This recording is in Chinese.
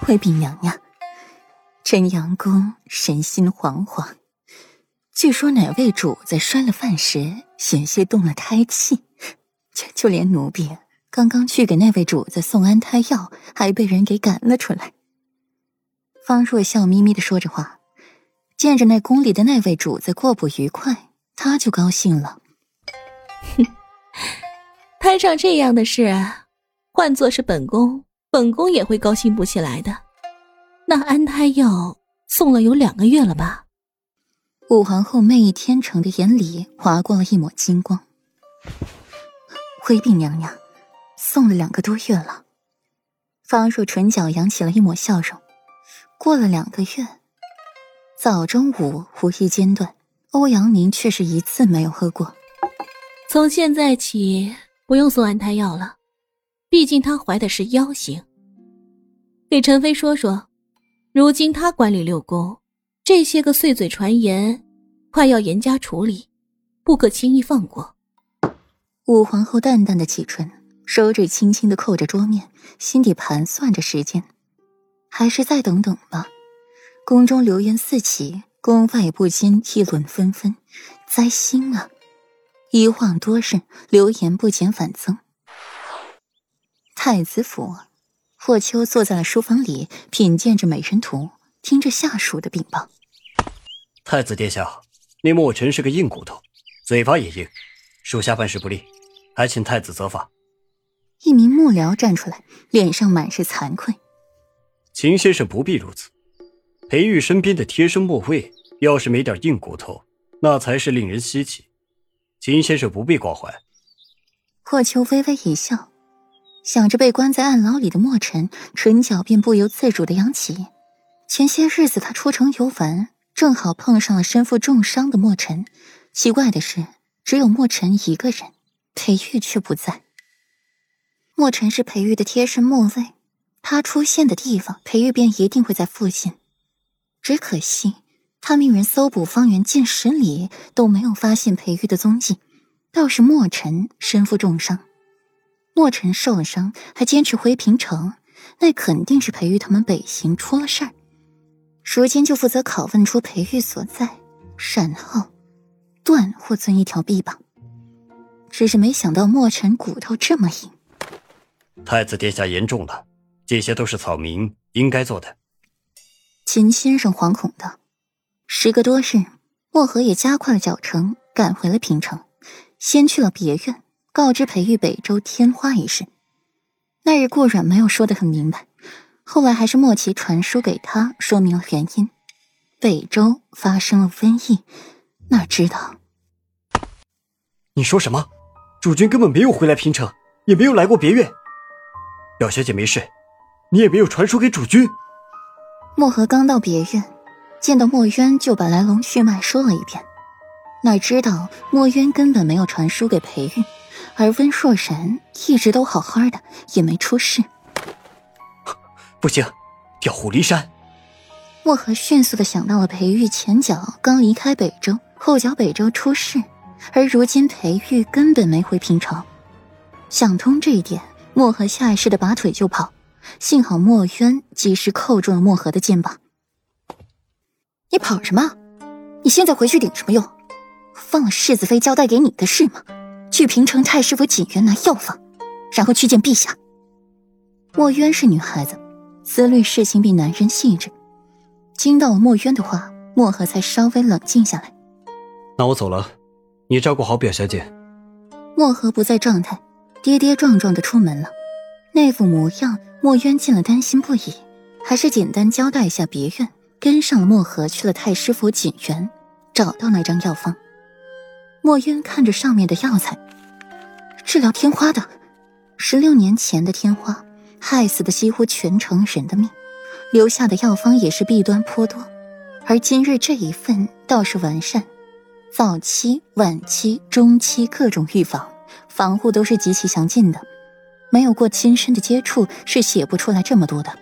回禀娘娘，陈阳宫人心惶惶。据说哪位主子摔了饭时险些动了胎气，就就连奴婢刚刚去给那位主子送安胎药，还被人给赶了出来。方若笑眯眯的说着话，见着那宫里的那位主子过不愉快，他就高兴了。哼，摊上这样的事，换做是本宫，本宫也会高兴不起来的。那安胎药送了有两个月了吧？武皇后媚意天成的眼里划过了一抹金光。回禀娘娘，送了两个多月了。方若唇角扬起了一抹笑容。过了两个月，早中午无一间断。欧阳宁却是一次没有喝过。从现在起，不用送安胎药了，毕竟她怀的是妖形。给陈妃说说，如今她管理六宫。这些个碎嘴传言，快要严加处理，不可轻易放过。武皇后淡淡的启唇，手指轻轻的扣着桌面，心底盘算着时间，还是再等等吧。宫中流言四起，宫外不禁议论纷纷，灾星啊！一晃多日，流言不减反增。太子府，霍秋坐在了书房里，品鉴着美人图，听着下属的禀报。太子殿下，那墨尘是个硬骨头，嘴巴也硬，属下办事不力，还请太子责罚。一名幕僚站出来，脸上满是惭愧。秦先生不必如此，裴玉身边的贴身墨卫，要是没点硬骨头，那才是令人稀奇。秦先生不必挂怀。霍秋微微一笑，想着被关在暗牢里的墨尘，唇角便不由自主的扬起。前些日子他出城游玩。正好碰上了身负重伤的墨尘，奇怪的是，只有墨尘一个人，裴玉却不在。墨尘是裴玉的贴身墨卫，他出现的地方，裴玉便一定会在附近。只可惜，他命人搜捕方圆近十里，都没有发现裴玉的踪迹。倒是墨尘身负重伤，墨尘受了伤还坚持回平城，那肯定是裴玉他们北行出了事儿。如今就负责拷问出裴玉所在，然后断或尊一条臂膀。只是没想到墨尘骨头这么硬。太子殿下言重了，这些都是草民应该做的。秦先生惶恐道：“时隔多日，墨河也加快了脚程，赶回了平城，先去了别院，告知裴玉北周天花一事。那日顾阮没有说得很明白。”后来还是莫奇传书给他，说明了原因。北周发生了瘟疫，哪知道？你说什么？主君根本没有回来平城，也没有来过别院。表小姐没事，你也没有传书给主君。莫河刚到别院，见到墨渊，就把来龙去脉说了一遍。哪知道墨渊根本没有传书给裴玉，而温若然一直都好好的，也没出事。不行，调虎离山。墨河迅速的想到了裴玉前脚刚离开北周，后脚北周出事，而如今裴玉根本没回平城。想通这一点，墨河下意识的拔腿就跑，幸好墨渊及时扣住了墨河的肩膀。你跑什么？你现在回去顶什么用？放了世子妃交代给你的事吗？去平城太师府锦园拿药方，然后去见陛下。墨渊是女孩子。思虑事情比男人细致，听到了墨渊的话，墨河才稍微冷静下来。那我走了，你照顾好表小姐。墨河不在状态，跌跌撞撞的出门了。那副模样，墨渊见了担心不已，还是简单交代一下别院，跟上了墨河去了太师府锦园，找到那张药方。墨渊看着上面的药材，治疗天花的，十六年前的天花。害死的几乎全城人的命，留下的药方也是弊端颇多，而今日这一份倒是完善，早期、晚期、中期各种预防防护都是极其详尽的，没有过亲身的接触是写不出来这么多的。